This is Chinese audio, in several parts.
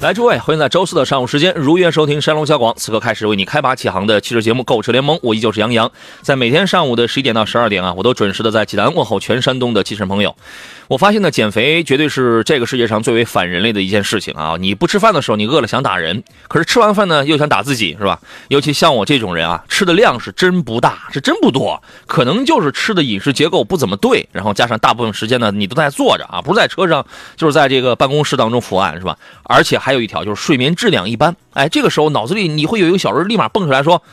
来，诸位，欢迎在周四的上午时间如约收听山东小广，此刻开始为你开拔启航的汽车节目《购车联盟》，我依旧是杨洋。在每天上午的十一点到十二点啊，我都准时的在济南问候全山东的汽车朋友。我发现呢，减肥绝对是这个世界上最为反人类的一件事情啊！你不吃饭的时候，你饿了想打人，可是吃完饭呢，又想打自己，是吧？尤其像我这种人啊，吃的量是真不大，是真不多，可能就是吃的饮食结构不怎么对，然后加上大部分时间呢，你都在坐着啊，不是在车上，就是在这个办公室当中伏案，是吧？而且还还有一条就是睡眠质量一般。哎，这个时候脑子里你会有一个小人立马蹦出来说：“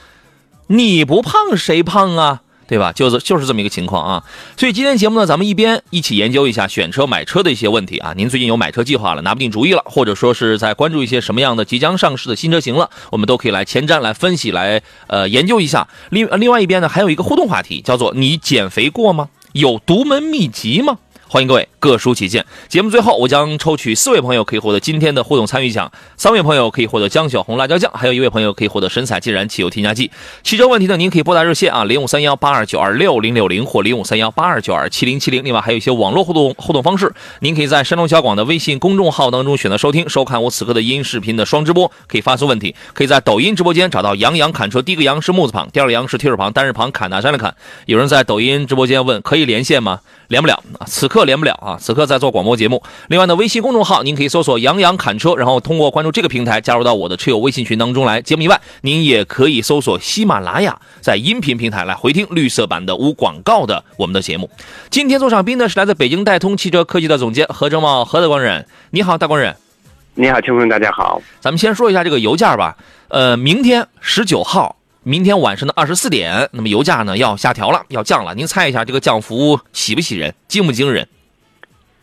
你不胖谁胖啊？”对吧？就是就是这么一个情况啊，所以今天节目呢，咱们一边一起研究一下选车买车的一些问题啊。您最近有买车计划了，拿不定主意了，或者说是在关注一些什么样的即将上市的新车型了，我们都可以来前瞻、来分析、来呃研究一下。另另外一边呢，还有一个互动话题，叫做你减肥过吗？有独门秘籍吗？欢迎各位各抒己见。节目最后，我将抽取四位朋友可以获得今天的互动参与奖，三位朋友可以获得江小红辣椒酱，还有一位朋友可以获得神采自然汽油添加剂。汽车问题呢，您可以拨打热线啊，零五三幺八二九二六零六零或零五三幺八二九二七零七零。另外还有一些网络互动互动方式，您可以在山东小广的微信公众号当中选择收听收看我此刻的音视频的双直播，可以发送问题，可以在抖音直播间找到杨洋侃车，第一个杨是木字旁，第二个杨是提手旁，单人旁，侃大山的侃。有人在抖音直播间问，可以连线吗？连不了啊，此刻连不了啊，此刻在做广播节目。另外呢，微信公众号您可以搜索“杨洋侃车”，然后通过关注这个平台加入到我的车友微信群当中来。节目以外，您也可以搜索喜马拉雅，在音频平台来回听绿色版的无广告的我们的节目。今天做上宾呢是来自北京戴通汽车科技的总监何正茂何大官人，你好，大官人。你好，听众大家好。咱们先说一下这个油价吧。呃，明天十九号。明天晚上的二十四点，那么油价呢要下调了，要降了。您猜一下这个降幅喜不喜人，惊不惊人？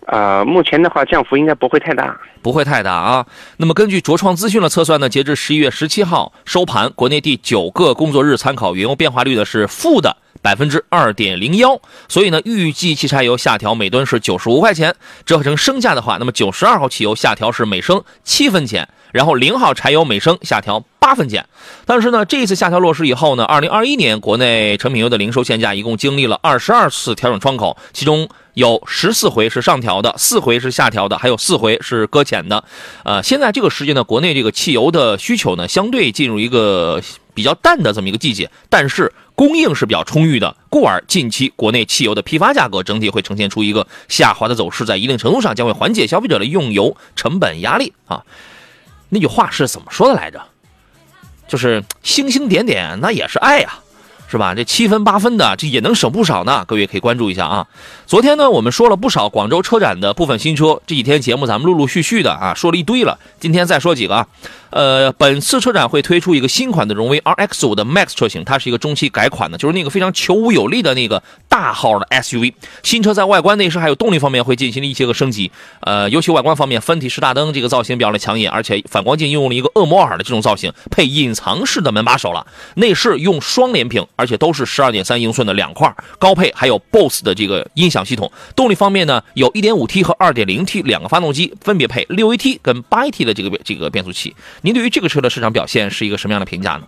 呃，目前的话降幅应该不会太大，不会太大啊。那么根据卓创资讯的测算呢，截至十一月十七号收盘，国内第九个工作日参考原油变化率呢是负的百分之二点零幺，所以呢预计汽柴油下调每吨是九十五块钱，折合成升价的话，那么九十二号汽油下调是每升七分钱。然后零号柴油每升下调八分钱，但是呢，这一次下调落实以后呢，二零二一年国内成品油的零售限价一共经历了二十二次调整窗口，其中有十四回是上调的，四回是下调的，还有四回是搁浅的。呃，现在这个时间呢，国内这个汽油的需求呢，相对进入一个比较淡的这么一个季节，但是供应是比较充裕的，故而近期国内汽油的批发价格整体会呈现出一个下滑的走势，在一定程度上将会缓解消费者的用油成本压力啊。那句话是怎么说的来着？就是星星点点，那也是爱呀，是吧？这七分八分的，这也能省不少呢。各位可以关注一下啊。昨天呢，我们说了不少广州车展的部分新车，这几天节目咱们陆陆续续的啊，说了一堆了。今天再说几个啊。呃，本次车展会推出一个新款的荣威 RX 五的 Max 车型，它是一个中期改款的，就是那个非常求无有力的那个大号的 SUV。新车在外观内饰还有动力方面会进行了一些个升级。呃，尤其外观方面，分体式大灯这个造型比较的抢眼，而且反光镜用了一个恶魔耳的这种造型，配隐藏式的门把手了。内饰用双联屏，而且都是十二点三英寸的两块高配，还有 BOSS 的这个音响系统。动力方面呢，有一点五 T 和二点零 T 两个发动机，分别配六 AT 跟八 AT 的这个这个变速器。您对于这个车的市场表现是一个什么样的评价呢？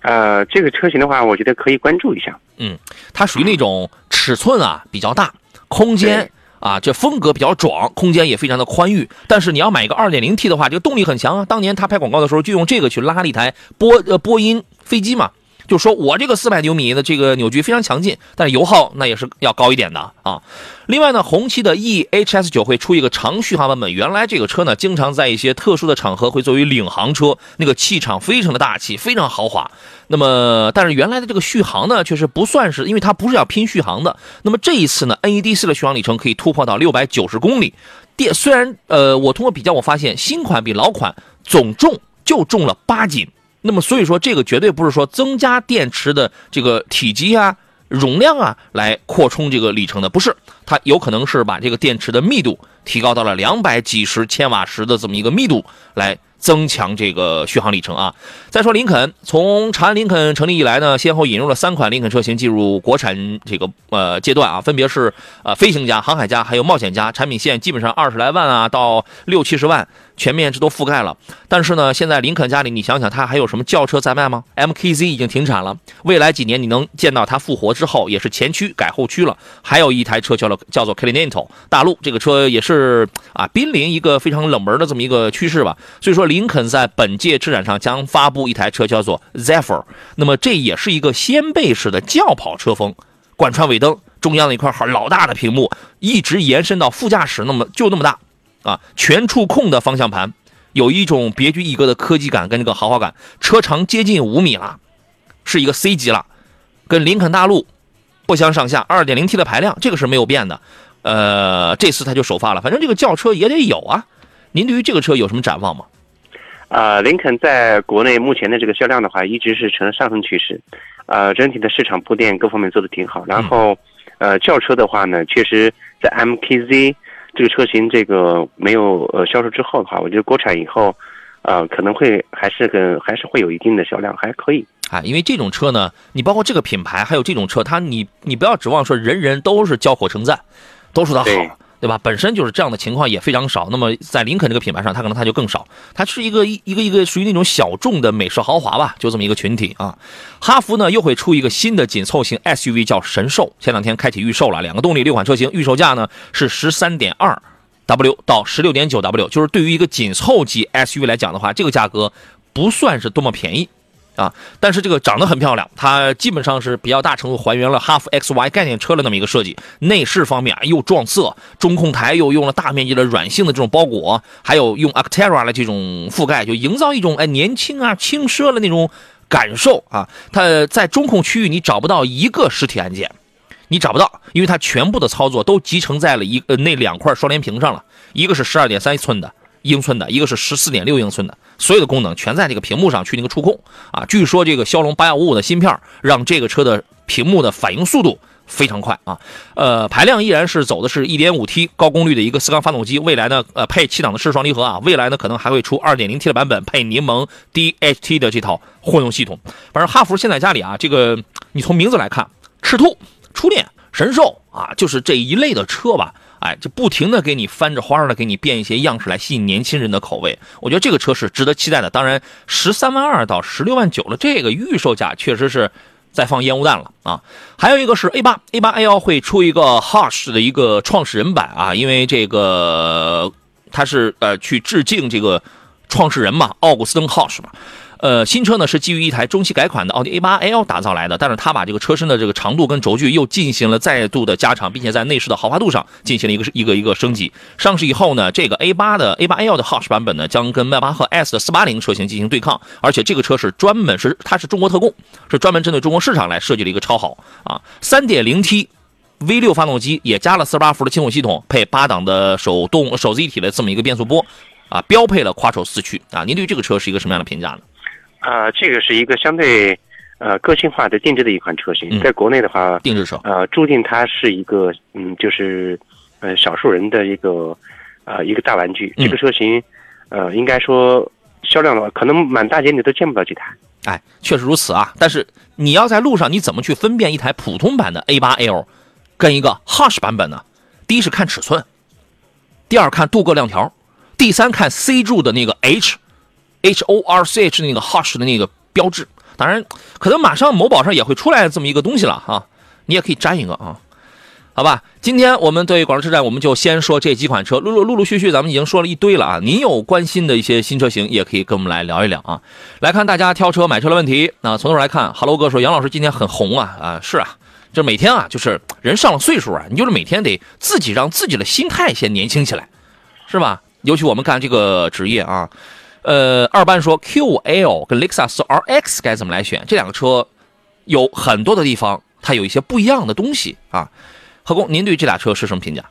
呃，这个车型的话，我觉得可以关注一下。嗯，它属于那种尺寸啊比较大，空间啊这风格比较壮，空间也非常的宽裕。但是你要买一个 2.0T 的话，这个动力很强啊。当年他拍广告的时候就用这个去拉了一台波呃波音飞机嘛。就说我这个四百牛米的这个扭矩非常强劲，但是油耗那也是要高一点的啊。另外呢，红旗的 E H S 九会出一个长续航版本。原来这个车呢，经常在一些特殊的场合会作为领航车，那个气场非常的大气，非常豪华。那么，但是原来的这个续航呢，确实不算是，因为它不是要拼续航的。那么这一次呢，N E D 四的续航里程可以突破到六百九十公里。电虽然呃，我通过比较我发现，新款比老款总重就重了八斤。那么所以说，这个绝对不是说增加电池的这个体积啊、容量啊来扩充这个里程的，不是，它有可能是把这个电池的密度提高到了两百几十千瓦时的这么一个密度来增强这个续航里程啊。再说林肯，从长安林肯成立以来呢，先后引入了三款林肯车型进入国产这个呃阶段啊，分别是呃飞行家、航海家还有冒险家，产品线基本上二十来万啊到六七十万。全面这都覆盖了，但是呢，现在林肯家里，你想想，它还有什么轿车在卖吗？MKZ 已经停产了，未来几年你能见到它复活之后，也是前驱改后驱了。还有一台车叫做叫做 Continental 大陆，这个车也是啊，濒临一个非常冷门的这么一个趋势吧。所以说，林肯在本届车展上将发布一台车叫做 Zephyr，那么这也是一个掀背式的轿跑车风，贯穿尾灯，中央的一块好老大的屏幕，一直延伸到副驾驶，那么就那么大。啊，全触控的方向盘，有一种别具一格的科技感跟这个豪华感。车长接近五米了，是一个 C 级了，跟林肯大陆不相上下。2.0T 的排量，这个是没有变的。呃，这次它就首发了，反正这个轿车也得有啊。您对于这个车有什么展望吗？啊，林肯在国内目前的这个销量的话，一直是呈上升趋势。呃，整体的市场铺垫各方面做的挺好。然后，呃，轿车的话呢，确实在 MKZ。这个车型这个没有呃销售之后的话，我觉得国产以后，呃可能会还是跟还是会有一定的销量，还可以啊。因为这种车呢，你包括这个品牌，还有这种车，它你你不要指望说人人都是交火称赞，都说它好。对吧？本身就是这样的情况也非常少。那么在林肯这个品牌上，它可能它就更少。它是一个一一个一个属于那种小众的美式豪华吧，就这么一个群体啊。哈弗呢又会出一个新的紧凑型 SUV，叫神兽。前两天开启预售了，两个动力六款车型，预售价呢是十三点二 W 到十六点九 W。就是对于一个紧凑级 SUV 来讲的话，这个价格不算是多么便宜。啊，但是这个长得很漂亮，它基本上是比较大程度还原了哈弗 X Y 概念车的那么一个设计。内饰方面啊，又撞色，中控台又用了大面积的软性的这种包裹，还有用 Actera 的这种覆盖，就营造一种哎年轻啊轻奢的那种感受啊。它在中控区域你找不到一个实体按键，你找不到，因为它全部的操作都集成在了一呃那两块双联屏上了，一个是十二点三寸的。英寸的一个是十四点六英寸的，所有的功能全在这个屏幕上去那个触控啊。据说这个骁龙八幺五五的芯片让这个车的屏幕的反应速度非常快啊。呃，排量依然是走的是一点五 T 高功率的一个四缸发动机，未来呢呃配七档的湿双离合啊，未来呢可能还会出二点零 T 的版本配柠檬 DHT 的这套混动系统。反正哈弗现在家里啊，这个你从名字来看，赤兔、初恋、神兽啊，就是这一类的车吧。哎，就不停的给你翻着花的给你变一些样式来吸引年轻人的口味，我觉得这个车是值得期待的。当然，十三万二到十六万九的这个预售价确实是在放烟雾弹了啊。还有一个是 A 八 A 八 A 幺会出一个 Hush 的一个创始人版啊，因为这个它是呃去致敬这个创始人嘛，奥古斯登 Hush 嘛。呃，新车呢是基于一台中期改款的奥迪 A8L 打造来的，但是它把这个车身的这个长度跟轴距又进行了再度的加长，并且在内饰的豪华度上进行了一个一个一个升级。上市以后呢，这个 A8 的 A8L 的 Hush 版本呢，将跟迈巴赫 S 的480车型进行对抗，而且这个车是专门是它是中国特供，是专门针对中国市场来设计的一个超豪啊，3.0T V6 发动机也加了48伏的轻混系统，配八档的手动手自一体的这么一个变速波，啊，标配了夸丑四驱啊。您对这个车是一个什么样的评价呢？啊，这个是一个相对呃个性化的定制的一款车型，在国内的话，定制车，呃，注定它是一个嗯，就是呃少数人的一个呃一个大玩具。这个车型，呃，应该说销量的话，可能满大街你都见不到几台。哎，确实如此啊。但是你要在路上，你怎么去分辨一台普通版的 A8L 跟一个 Hush 版本呢？第一是看尺寸，第二看镀铬亮条，第三看 C 柱的那个 H。H O R C H 那个 Hush 的那个标志，当然可能马上某宝上也会出来这么一个东西了哈，你也可以粘一个啊，好吧？今天我们对广州车展，我们就先说这几款车，陆陆陆陆续续咱们已经说了一堆了啊。您有关心的一些新车型，也可以跟我们来聊一聊啊。来看大家挑车买车的问题，那从头来看，Hello 哥说杨老师今天很红啊啊，是啊，就每天啊，就是人上了岁数啊，你就是每天得自己让自己的心态先年轻起来，是吧？尤其我们干这个职业啊。呃，二班说 QL 跟雷克萨斯 RX 该怎么来选？这两个车有很多的地方，它有一些不一样的东西啊。何工，您对这俩车是什么评价？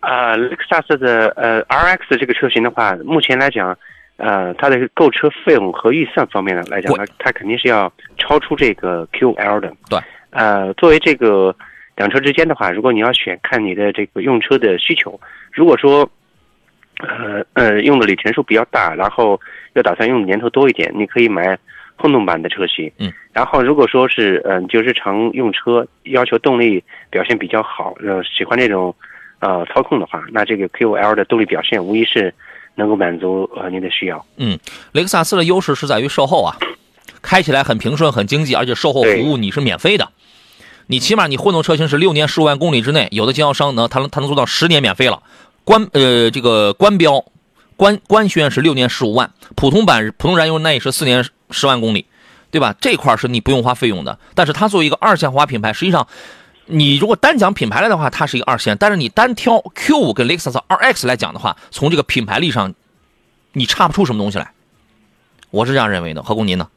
呃，雷克萨斯的呃 RX 这个车型的话，目前来讲，呃，它的购车费用和预算方面呢来讲呢，它肯定是要超出这个 QL 的。对。呃，作为这个两车之间的话，如果你要选，看你的这个用车的需求。如果说呃呃用的里程数比较大，然后又打算用的年头多一点，你可以买混动版的车型。嗯，然后如果说是嗯、就日常用车要求动力表现比较好，呃喜欢这种呃操控的话，那这个 Q5L 的动力表现无疑是能够满足呃您的需要。嗯雷克萨斯的优势是在于售后啊，开起来很平顺、很经济，而且售后服务你是免费的。你起码你混动车型是六年十五万公里之内，有的经销商呢，他能他能做到十年免费了。官呃这个官标官官宣是六年十五万，普通版普通燃油那也是四年十万公里，对吧？这块是你不用花费用的。但是它作为一个二线豪华品牌，实际上你如果单讲品牌来的话，它是一个二线，但是你单挑 Q 五跟雷克萨斯 RX 来讲的话，从这个品牌力上，你差不出什么东西来。我是这样认为的，何工您呢？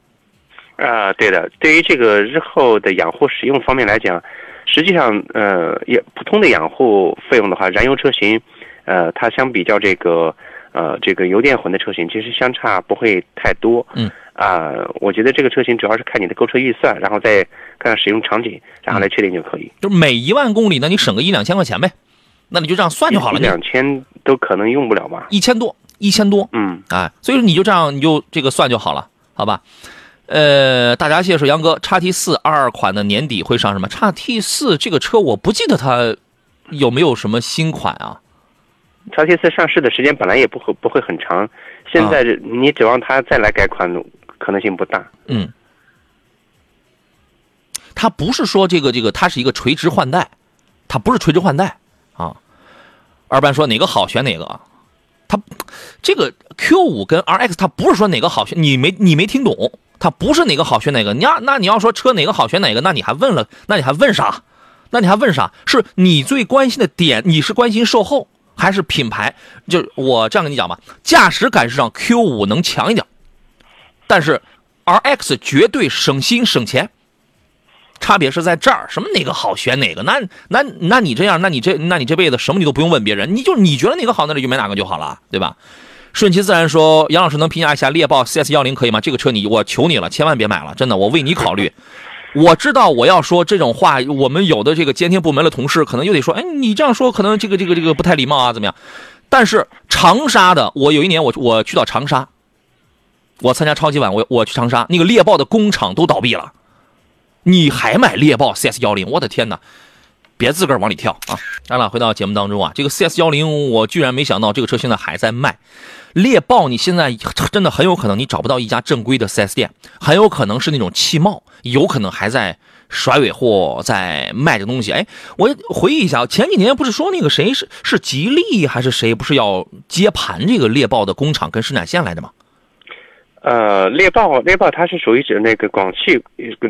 啊，对的。对于这个日后的养护使用方面来讲，实际上，呃，也普通的养护费用的话，燃油车型，呃，它相比较这个，呃，这个油电混的车型，其实相差不会太多。嗯。啊、我觉得这个车型主要是看你的购车预算，然后再看看使用场景，然后来确定就可以。就是每一万公里呢，你省个一两千块钱呗，那你就这样算就好了。一两千都可能用不了吧？一千多，一千多，嗯，哎，所以说你就这样，你就这个算就好了，好吧？呃，大闸蟹说杨哥，叉 T 四二二款的年底会上什么？叉 T 四这个车我不记得它有没有什么新款啊？叉 T 四上市的时间本来也不会不会很长，现在你指望它再来改款，可能性不大。嗯，它不是说这个这个，它是一个垂直换代，它不是垂直换代啊。二班说哪个好选哪个啊？它这个 Q 五跟 RX 它不是说哪个好选，你没你没听懂，它不是哪个好选哪个。你要那你要说车哪个好选哪个，那你还问了，那你还问啥？那你还问啥？是你最关心的点，你是关心售后还是品牌？就我这样跟你讲吧，驾驶感受上 Q 五能强一点，但是 RX 绝对省心省钱。差别是在这儿，什么哪个好选哪个？那那那你这样，那你这那你这辈子什么你都不用问别人，你就你觉得哪个好，那你就买哪个就好了，对吧？顺其自然说，杨老师能评价一下猎豹 CS 幺零可以吗？这个车你我求你了，千万别买了，真的，我为你考虑。我知道我要说这种话，我们有的这个监听部门的同事可能又得说，哎，你这样说可能这个这个这个不太礼貌啊，怎么样？但是长沙的，我有一年我我去到长沙，我参加超级碗，我我去长沙，那个猎豹的工厂都倒闭了。你还买猎豹 CS 幺零？我的天哪！别自个儿往里跳啊！当然了，回到节目当中啊，这个 CS 幺零，我居然没想到这个车现在还在卖。猎豹，你现在真的很有可能你找不到一家正规的 4S 店，很有可能是那种汽贸，有可能还在甩尾货，在卖这东西。哎，我回忆一下，前几年不是说那个谁是是吉利还是谁，不是要接盘这个猎豹的工厂跟生产线来的吗？呃，猎豹，猎豹它是属于指那个广汽，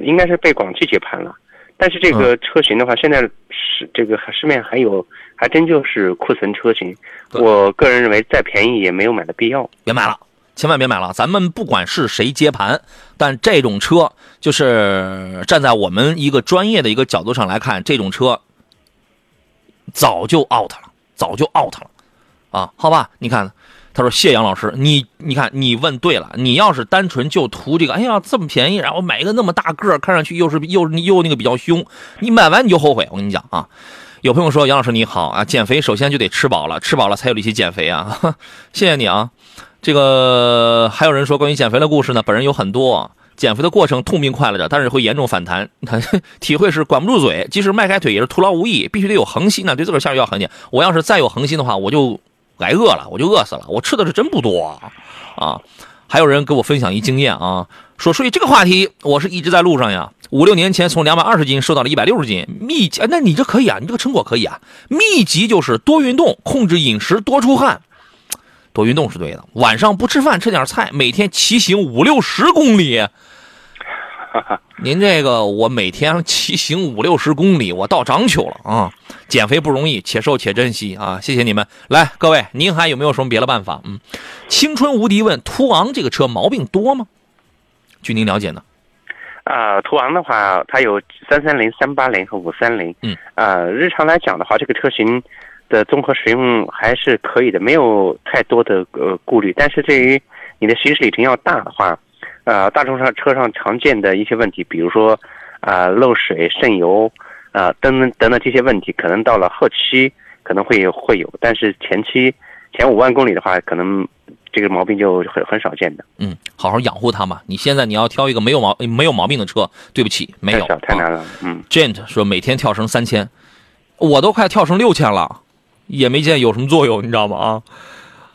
应该是被广汽接盘了。但是这个车型的话，现在是这个市面还有，还真就是库存车型。我个人认为，再便宜也没有买的必要。别买了，千万别买了。咱们不管是谁接盘，但这种车就是站在我们一个专业的一个角度上来看，这种车早就 out 了，早就 out 了啊！好吧，你看。他说：“谢杨老师，你你看，你问对了。你要是单纯就图这个，哎呀，这么便宜，然后买一个那么大个看上去又是又又那个比较凶，你买完你就后悔。我跟你讲啊，有朋友说杨老师你好啊，减肥首先就得吃饱了，吃饱了才有力气减肥啊。谢谢你啊。这个还有人说关于减肥的故事呢，本人有很多。减肥的过程痛并快乐着，但是会严重反弹。体会是管不住嘴，即使迈开腿也是徒劳无益，必须得有恒心呢。对自个儿下药狠点。我要是再有恒心的话，我就。”挨饿了，我就饿死了。我吃的是真不多啊！还有人给我分享一经验啊，说所以这个话题，我是一直在路上呀。五六年前从两百二十斤瘦到了一百六十斤，秘籍，那你这可以啊，你这个成果可以啊。秘籍就是多运动，控制饮食，多出汗。多运动是对的，晚上不吃饭，吃点菜，每天骑行五六十公里。您这个，我每天骑行五六十公里，我到章丘了啊！减肥不容易，且瘦且珍惜啊！谢谢你们，来，各位，您还有没有什么别的办法？嗯，青春无敌问，途昂这个车毛病多吗？据您了解呢？啊，途昂的话，它有三三零、三八零和五三零。嗯。啊，日常来讲的话，这个车型的综合使用还是可以的，没有太多的呃顾虑。但是对于你的行驶里程要大的话，呃，大众上车上常见的一些问题，比如说啊漏水、渗油啊等等等等这些问题，可能到了后期可能会会有，但是前期前五万公里的话，可能这个毛病就很很少见的。嗯，好好养护它嘛。你现在你要挑一个没有毛没有毛病的车，对不起，没有，太太难啊。了。嗯，Gent 说每天跳绳三千，我都快跳成六千了，也没见有什么作用，你知道吗？啊，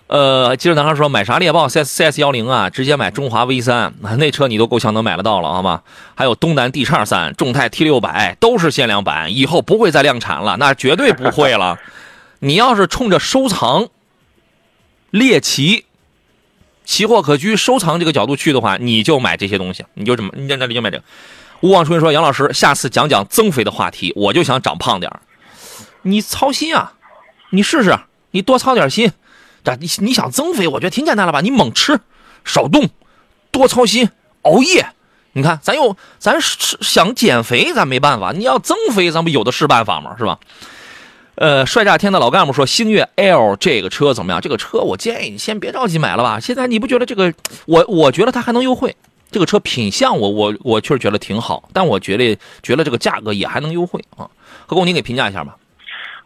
呃，接着男孩说买啥猎豹 CS CS 幺零啊，直接买中华 V 三，那车你都够呛能买得到了，好吗？还有东南 D 叉三、众泰 T 六百都是限量版，以后不会再量产了，那绝对不会了。你要是冲着收藏、猎奇、奇货可居、收藏这个角度去的话，你就买这些东西，你就这么，你在那里就买这个。吴望春说：“杨老师，下次讲讲增肥的话题，我就想长胖点你操心啊，你试试，你多操点心。这你你想增肥，我觉得挺简单了吧？你猛吃，少动，多操心，熬夜。你看，咱又咱是想减肥，咱没办法。你要增肥，咱不有的是办法吗？是吧？呃，帅炸天的老干部说，星越 L 这个车怎么样？这个车我建议你先别着急买了吧。现在你不觉得这个，我我觉得它还能优惠。这个车品相我我我确实觉得挺好，但我觉得觉得这个价格也还能优惠啊。何工，您给评价一下吧。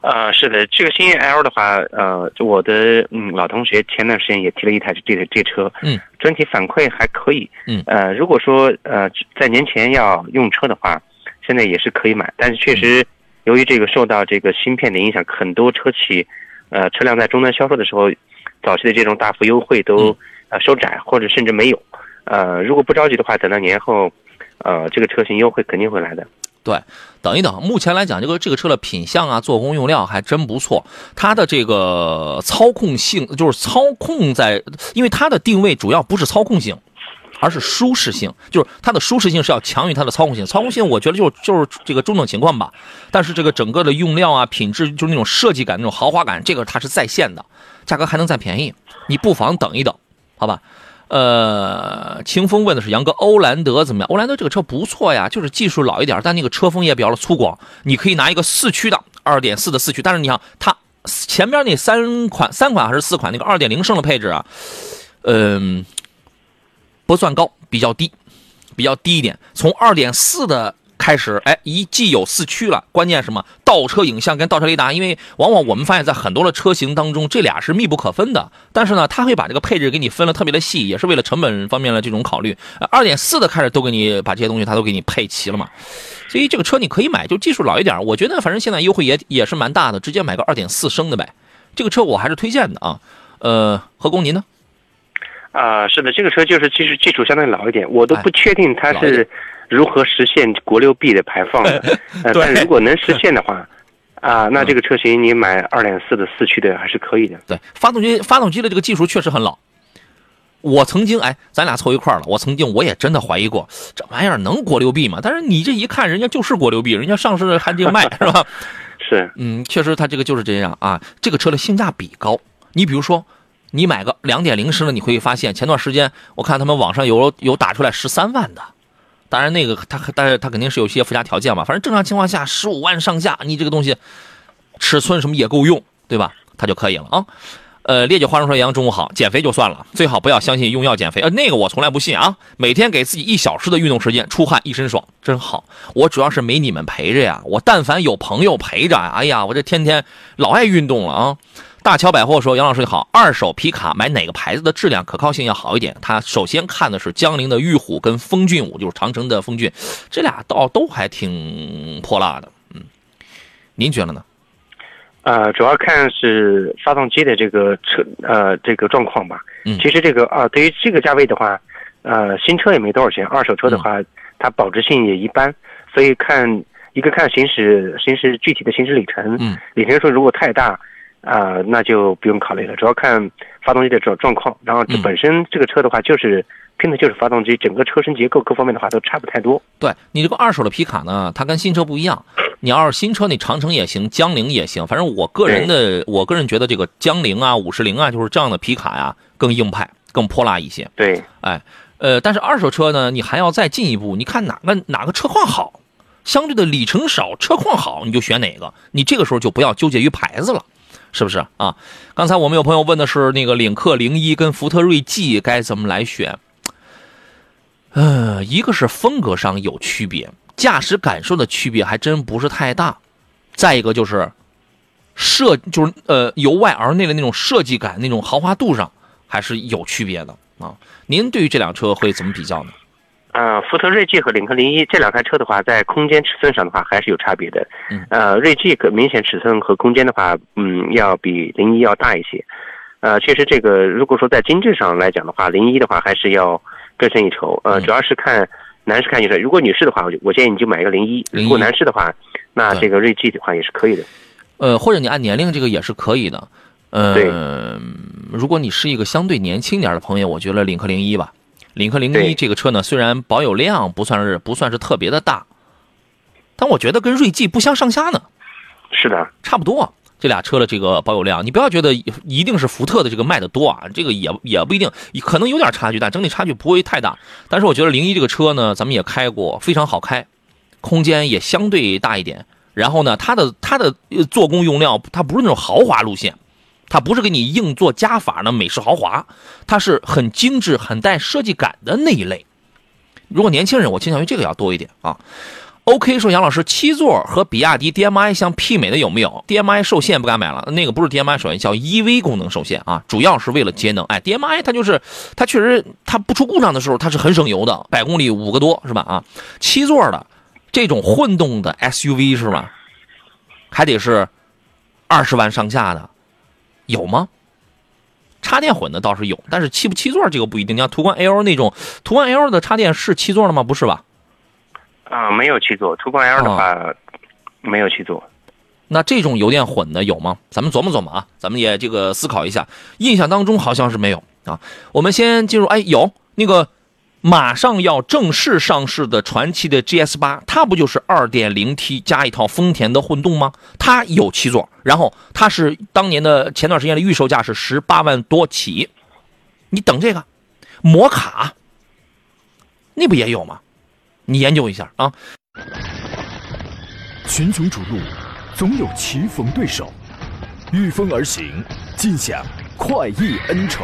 呃，是的，这个星越 L 的话，呃，我的嗯老同学前段时间也提了一台这这这车，嗯，整体反馈还可以，嗯呃，如果说呃在年前要用车的话，现在也是可以买，但是确实由于这个受到这个芯片的影响，很多车企，呃，车辆在终端销售的时候，早期的这种大幅优惠都呃收窄或者甚至没有，呃，如果不着急的话，等到年后，呃，这个车型优惠肯定会来的。对，等一等，目前来讲，这个这个车的品相啊、做工用料还真不错。它的这个操控性，就是操控在，因为它的定位主要不是操控性，而是舒适性，就是它的舒适性是要强于它的操控性。操控性我觉得就就是这个中等情况吧，但是这个整个的用料啊、品质，就是那种设计感、那种豪华感，这个它是在线的，价格还能再便宜，你不妨等一等，好吧？呃，清风问的是杨哥，欧蓝德怎么样？欧蓝德这个车不错呀，就是技术老一点，但那个车风也比较的粗犷。你可以拿一个四驱的，二点四的四驱，但是你想它前边那三款、三款还是四款那个二点零升的配置啊，嗯、不算高，比较低，比较低一点。从二点四的开始，哎，一既有四驱了，关键什么？倒车影像跟倒车雷达，因为往往我们发现，在很多的车型当中，这俩是密不可分的。但是呢，它会把这个配置给你分的特别的细，也是为了成本方面的这种考虑。二点四的开始都给你把这些东西，它都给你配齐了嘛。所以这个车你可以买，就技术老一点，我觉得反正现在优惠也也是蛮大的，直接买个二点四升的呗。这个车我还是推荐的啊。呃，何工您呢？啊、是的，这个车就是技术技术相对老一点，我都哎不确定它是如何实现国六 B 的排放的。但如果能实现的话，啊、那这个车型你买二点四的四驱的还是可以的。对，发动机发动机的这个技术确实很老。我曾经哎，咱俩凑一块儿了。我曾经我也真的怀疑过，这玩意儿能国六 B 吗？但是你这一看，人家就是国六 B，人家上市还得卖是吧？是，嗯，确实它这个就是这样啊。这个车的性价比高。你比如说，你买个两点零升的，你会发现前段时间我看他们网上有有打出来十三万的。当然，那个它但是它肯定是有一些附加条件嘛。反正正常情况下，十五万上下，你这个东西尺寸什么也够用，对吧？它就可以了啊。呃，烈酒花生说：“杨中午好，减肥就算了，最好不要相信用药减肥。呃，那个我从来不信啊。每天给自己一小时的运动时间，出汗一身爽，真好。我主要是没你们陪着呀，我但凡有朋友陪着，哎呀，我这天天老爱运动了啊。”大乔百货说：“杨老师你好，二手皮卡买哪个牌子的质量可靠性要好一点？他首先看的是江铃的玉虎跟风骏五，就是长城的风骏，这俩倒都还挺泼辣的。嗯，您觉得呢？呃，主要看是发动机的这个车呃这个状况吧。嗯其实这个啊、对于这个价位的话，呃，新车也没多少钱，二手车的嗯话，它保值性也一般，所以看一个看行驶行驶具体的行驶里程，嗯，里程数如果太大，啊、那就不用考虑了，主要看发动机的状状况。然后本身这个车的话，就是拼的就是发动机，整个车身结构各方面的话都差不太多。对你这个二手的皮卡呢，它跟新车不一样。你要是新车，你长城也行，江铃也行。反正我个人的，我个人觉得这个江铃啊、五十铃啊，就是这样的皮卡呀，更硬派、更泼辣一些。对，哎，呃，但是二手车呢，你还要再进一步，你看哪个哪个车况好，相对的里程少，车况好，你就选哪个。你这个时候就不要纠结于牌子了，是不是啊？刚才我们有朋友问的是那个领克零一跟福特锐际该怎么来选？呃，一个是风格上有区别，驾驶感受的区别还真不是太大。再一个就是设就是呃由外而内的那种设计感、那种豪华度上还是有区别的啊。您对于这辆车会怎么比较呢？呃，福特锐际和领克零一这两台车的话，在空间尺寸上的话还是有差别的。嗯，呃，锐际可明显尺寸和空间的话，嗯，要比零一要大一些。呃，确实这个如果说在精致上来讲的话，零一的话还是要更胜一筹。呃，嗯主要是看男士看女士，如果女士的话，我就我建议你就买一个零一；01如果男士的话，那这个锐际的话也是可以的。呃，或者你按年龄这个也是可以的。呃对，如果你是一个相对年轻点的朋友，我觉得领克零一吧。领克零一这个车呢，虽然保有量不算是不算是特别的大，但我觉得跟锐际不相上下呢，是的，差不多。这俩车的这个保有量，你不要觉得一定是福特的这个卖的多啊，这个也也不一定，可能有点差距，但整体差距不会太大。但是我觉得零一这个车呢，咱们也开过，非常好开，空间也相对大一点。然后呢，它的它的呃做工用料，它不是那种豪华路线，它不是给你硬做加法的美式豪华，它是很精致、很带设计感的那一类。如果年轻人，我倾向于这个要多一点啊。OK 说杨老师，七座和比亚迪 DMI 相媲美的有没有？DMI 受限不敢买了，那个不是 DMI 首限，叫 EV 功能受限啊，主要是为了节能。哎，DMI 它就是它确实它不出故障的时候它是很省油的，百公里五个多是吧？啊，七座的这种混动的 SUV 是吧？还得是二十万上下的，有吗？插电混的倒是有，但是七不七座这个不一定。你像途观 L 那种，途观 L 的插电是七座的吗？不是吧？啊、没有七座，途观 L 的话、没有七座。那这种油电混的有吗？咱们琢磨琢磨啊，咱们也这个思考一下。印象当中好像是没有啊。我们先进入，哎，有那个马上要正式上市的传祺的 GS 八，它不就是 2.0T 加一套丰田的混动吗？它有七座，然后它是当年的前段时间的预售价是十八万多起。你等这个摩卡，那不也有吗？你研究一下啊。群雄逐鹿，总有棋逢对手，御风而行，尽享快意恩仇。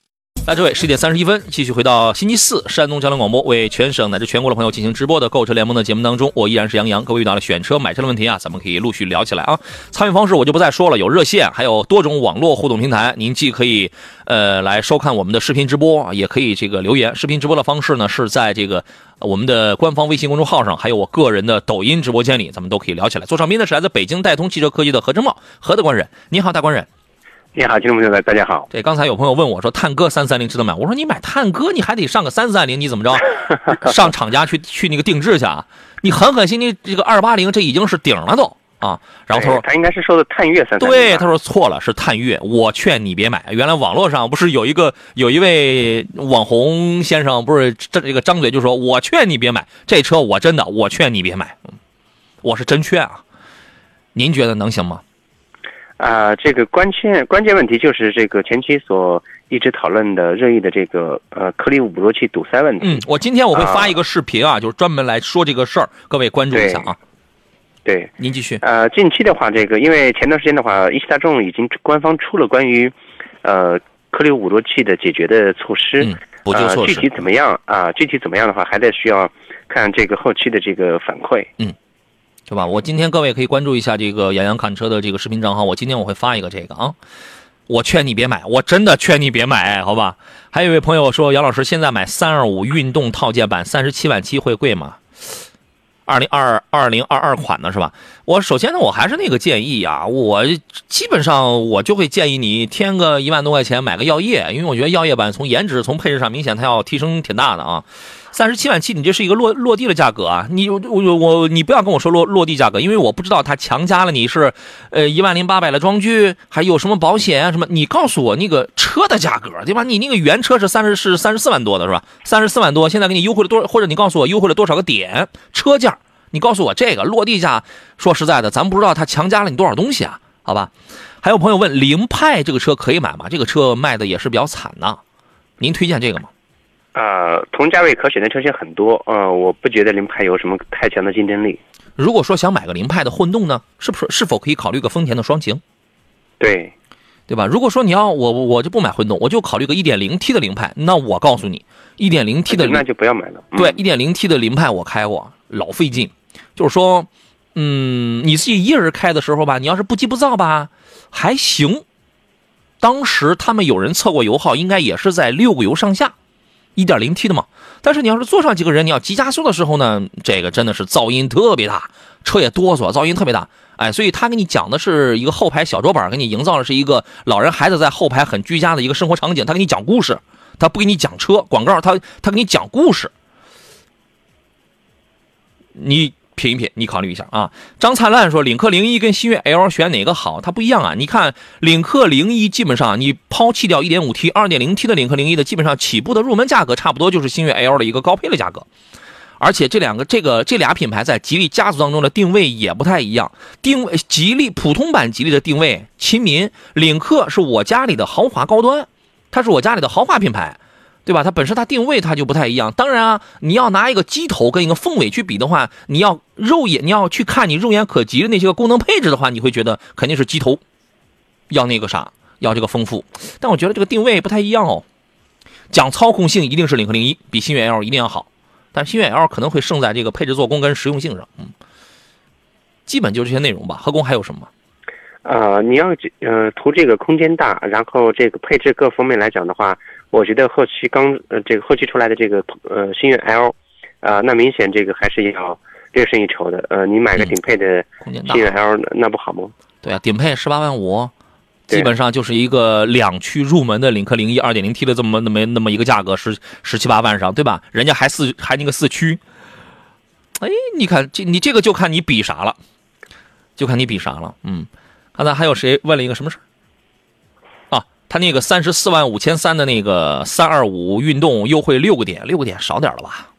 来，这位十一点三十一分，继续回到星期四山东交通广播为全省乃至全国的朋友进行直播的购车联盟的节目当中，我依然是杨洋。各位遇到了选车、买车的问题啊，咱们可以陆续聊起来啊。参与方式我就不再说了，有热线，还有多种网络互动平台。您既可以呃来收看我们的视频直播，也可以这个留言。视频直播的方式呢是在这个我们的官方微信公众号上，还有我个人的抖音直播间里，咱们都可以聊起来。做上宾的是来自北京戴通汽车科技的何正茂，何大官人，你好，大官人。你好，听众朋友们，大家好。对刚才有朋友问我说：“探歌三三零值得买？”我说：“你买探歌，你还得上个三三零，你怎么着？上厂家去去那个定制去啊？你狠狠心，你这个二八零这已经是顶了都啊！”然后他说哎他应该是说的探岳三：“三零对，他说错了，是探岳。我劝你别买。原来网络上不是有一个有一位网红先生，不是这这个张嘴就说我劝你别买这车，我真的我劝你别买，嗯我是真劝啊。您觉得能行吗？啊、这个关键关键问题就是这个前期所一直讨论的热议的这个呃颗粒物捕捉器堵塞问题。嗯，我今天我会发一个视频啊，就是专门来说这个事儿，各位关注一下啊。对，您继续。呃，近期的话，这个因为前段时间的话，一汽大众已经官方出了关于呃颗粒物捕捉器的解决的措施。嗯，补救措施。呃。具体怎么样啊、具体怎么样的话，还得需要看这个后期的这个反馈。对吧？我今天各位可以关注一下这个杨洋看车的这个视频账号，我今天我会发一个这个啊。我劝你别买，我真的劝你别买，好吧？还有一位朋友说，杨老师现在买三二五运动套件版三十七万七会贵吗？二零二二零二二款的是吧？我首先呢，我还是那个建议啊，我基本上我就会建议你添个一万多块钱买个药业，因为我觉得药业版从颜值、从配置上明显它要提升挺大的啊。三十七万七，你这是一个落落地的价格啊！你我我我你不要跟我说落落地价格，因为我不知道它强加了你是，呃一万零八百的装具，还有什么保险啊什么？你告诉我那个车的价格，对吧？你那个原车是三十是三十四万多的是吧？三十四万多，现在给你优惠了多，或者你告诉我优惠了多少个点车价？你告诉我这个落地价，说实在的，咱不知道它强加了你多少东西啊？好吧？还有朋友问凌派这个车可以买吗？这个车卖的也是比较惨呐，您推荐这个吗？呃，同价位可选的车型很多，呃，我不觉得凌派有什么太强的竞争力。如果说想买个凌派的混动呢，是不是是否可以考虑个丰田的双擎？对，对吧？如果说你要我我就不买混动，我就考虑个 1.0T 的凌派，那我告诉你，1.0T 的那就不要买了。对，1.0T 的凌派我开过，老费劲。就是说，嗯，你自己一个人开的时候吧，你要是不急不躁吧，还行。当时他们有人测过油耗，应该也是在六个油上下，1.0T 的嘛。但是你要是坐上几个人，你要急加速的时候呢，这个真的是噪音特别大，车也哆嗦，噪音特别大。哎，所以他给你讲的是一个后排小桌板，给你营造的是一个老人孩子在后排很居家的一个生活场景。他给你讲故事，他不给你讲车广告，他他给你讲故事。你。品一品，你考虑一下啊。张灿烂说，领克零一跟星越 L 选哪个好？它不一样啊。你看，领克零一基本上你抛弃掉 1.5T、2.0T 的领克零一的，基本上起步的入门价格差不多就是星越 L 的一个高配的价格。而且这两个这个这俩品牌在吉利家族当中的定位也不太一样。定位吉利普通版吉利的定位亲民，领克是我家里的豪华高端，它是我家里的豪华品牌。对吧？它本身它定位它就不太一样。当然啊，你要拿一个鸡头跟一个凤尾去比的话，你要肉眼你要去看你肉眼可及的那些个功能配置的话，你会觉得肯定是鸡头要那个啥，要这个丰富。但我觉得这个定位不太一样哦。讲操控性一定是领克零一比星越 L 一定要好，但星越 L 可能会胜在这个配置做工跟实用性上。嗯，基本就这些内容吧。何工还有什么？呃，你要呃图这个空间大，然后这个配置各方面来讲的话。我觉得后期刚呃这个后期出来的这个呃星越 L，啊那明显这个还是要略胜一筹的。呃，你买个顶配的星越 L 那不好吗？对啊，顶配十八万五，基本上就是一个两驱入门的领克零一二点零 T 的这么那么那么一个价格，十十七八万上，对吧？人家还四还那个四驱，哎，你看这你这个就看你比啥了，就看你比啥了。嗯，刚才还有谁问了一个什么事他那个三十四万五千三的那个三二五运动优惠六个点，六个点少点了吧？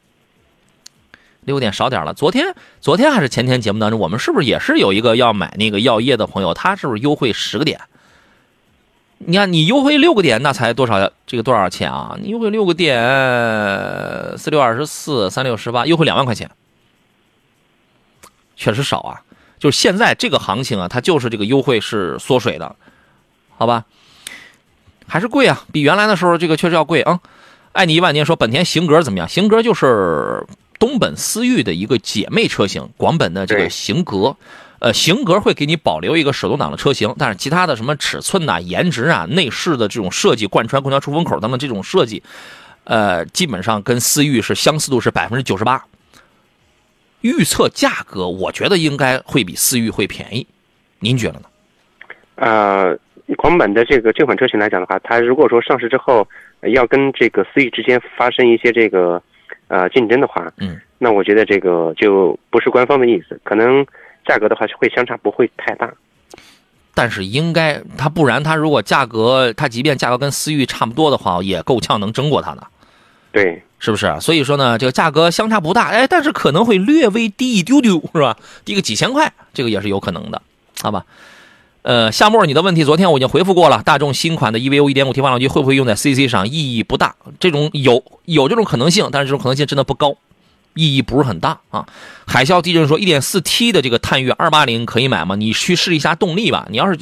六个点少点了。昨天昨天还是前天节目当中，我们是不是也是有一个要买那个药业的朋友？他是不是优惠十个点？你看你优惠六个点，那才多少？这个多少钱啊？你优惠六个点，四六二十四，三六十八，优惠两万块钱，确实少啊。就是现在这个行情啊，它就是这个优惠是缩水的，好吧？还是贵啊，比原来的时候这个确实要贵啊。爱你一万年说本田型格怎么样？型格就是东本思域的一个姐妹车型，广本的这个型格。呃，型格会给你保留一个手动挡的车型，但是其他的什么尺寸呐、颜值啊、内饰的这种设计、贯穿空调出风口等等这种设计，呃，基本上跟思域是相似度是百分之九十八。预测价格，我觉得应该会比思域会便宜，您觉得呢？呃。广本的这个这款车型来讲的话，它如果说上市之后要跟这个思域之间发生一些这个呃竞争的话，嗯，那我觉得这个就不是官方的意思，可能价格的话会相差不会太大。但是应该它不然，它如果价格它即便价格跟思域差不多的话，也够呛能争过它的。对，是不是？所以说呢，这个价格相差不大，哎，但是可能会略微低一丢丢，是吧？低个几千块，这个也是有可能的，好吧？呃，夏沫，你的问题昨天我已经回复过了。大众新款的 EVO 1.5T 发动机会不会用在 CC 上？意义不大，这种有有这种可能性，但是这种可能性真的不高，意义不是很大啊。海啸地震说 1.4T 的这个探岳280可以买吗？你去试一下动力吧。你要是，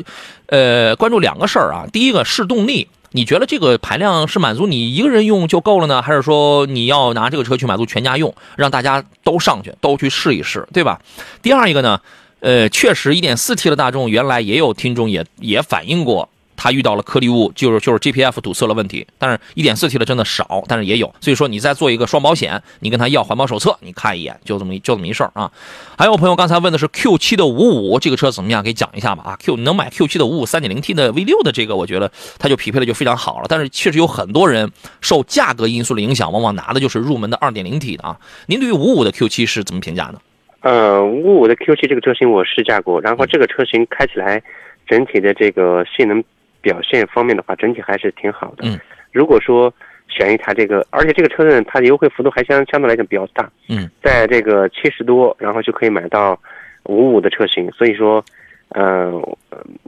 呃，关注两个事儿啊。第一个试动力，你觉得这个排量是满足你一个人用就够了呢，还是说你要拿这个车去满足全家用，让大家都上去都去试一试，对吧？第二一个呢？呃，确实，1.4T 的大众原来也有听众也也反映过，他遇到了颗粒物，就是就是 GPF 堵塞了问题。但是 1.4T 的真的少，但是也有。所以说你再做一个双保险，你跟他要环保手册，你看一眼，就这么就这么一事儿啊。还有朋友刚才问的是 Q7 的55这个车怎么样？给讲一下吧啊。Q 能买 Q7 的55 3.0T 的 V6 的这个，我觉得它就匹配的就非常好了。但是确实有很多人受价格因素的影响，往往拿的就是入门的 2.0T 的啊。您对于55的 Q7 是怎么评价呢？呃，五五的 Q7 这个车型我试驾过，然后这个车型开起来，整体的这个性能表现方面的话，整体还是挺好的。嗯，如果说选一台这个，而且这个车呢它的优惠幅度还相相对来讲比较大。嗯，在这个七十多，然后就可以买到五五的车型，所以说，呃，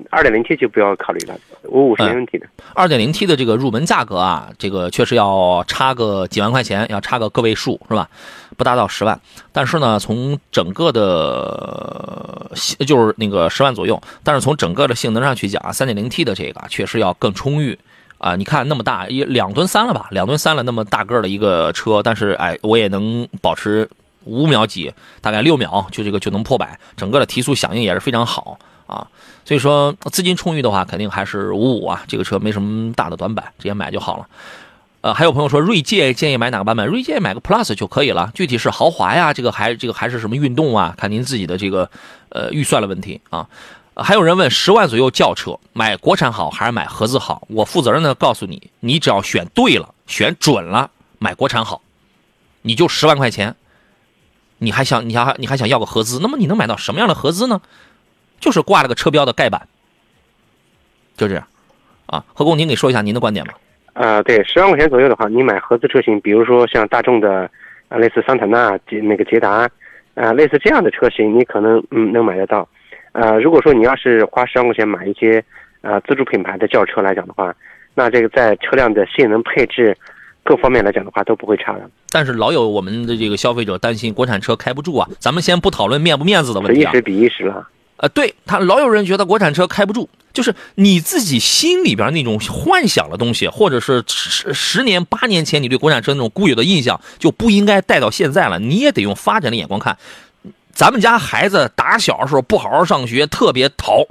二点零 T 就不要考虑了，五五是没问题的。二点零 T 的这个入门价格啊，这个确实要差个几万块钱，要差个个位数是吧？不达到十万。但是呢，从整个的，就是那个十万左右。但是从整个的性能上去讲，三点零 T 的这个确实要更充裕啊。你看那么大一两吨三了吧，两吨三了那么大个的一个车，但是哎，我也能保持五秒几，大概六秒就这个就能破百，整个的提速响应也是非常好。所以说资金充裕的话，肯定还是五五啊，这个车没什么大的短板，直接买就好了。呃，还有朋友说锐界建议买哪个版本？锐界买个 Plus 就可以了。具体是豪华呀，这个还这个还是什么运动啊？看您自己的这个呃预算的问题啊。还有人问十万左右轿车买国产好还是买合资好？我负责任的告诉你，你只要选对了，选准了，买国产好。你就十万块钱，你还想你还你还想要个合资？那么你能买到什么样的合资呢？就是挂了个车标的盖板，就这样，啊，何工，您给说一下您的观点吧。啊，对，十万块钱左右的话，你买合资车型，比如说像大众的啊，类似桑塔纳、捷那个捷达，啊，类似这样的车型，你可能嗯能买得到。啊，如果说你要是花十万块钱买一些啊自主品牌的轿车来讲的话，那这个在车辆的性能配置各方面来讲的话都不会差的。但是老有我们的这个消费者担心国产车开不住啊，咱们先不讨论面不面子的问题啊。一时比一时了。呃，对他老有人觉得国产车开不住，就是你自己心里边那种幻想的东西，或者是十十年八年前你对国产车那种固有的印象，就不应该带到现在了。你也得用发展的眼光看。咱们家孩子打小的时候不好好上学，特别淘，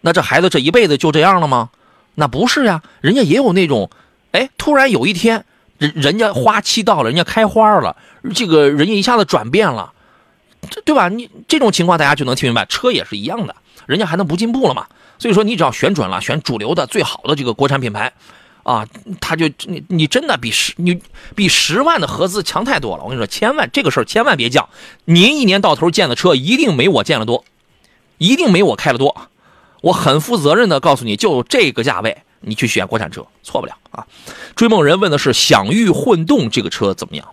那这孩子这一辈子就这样了吗？那不是呀，人家也有那种，哎，突然有一天，人人家花期到了，人家开花了，这个人家一下子转变了。这对吧？你这种情况大家就能听明白，车也是一样的，人家还能不进步了吗？所以说你只要选准了，选主流的最好的这个国产品牌，啊，他就你你真的比十你比十万的合资强太多了。我跟你说，千万这个事儿千万别犟，您一年到头见的车一定没我见的多，一定没我开的多。我很负责任的告诉你，就这个价位，你去选国产车错不了啊。追梦人问的是享域混动这个车怎么样？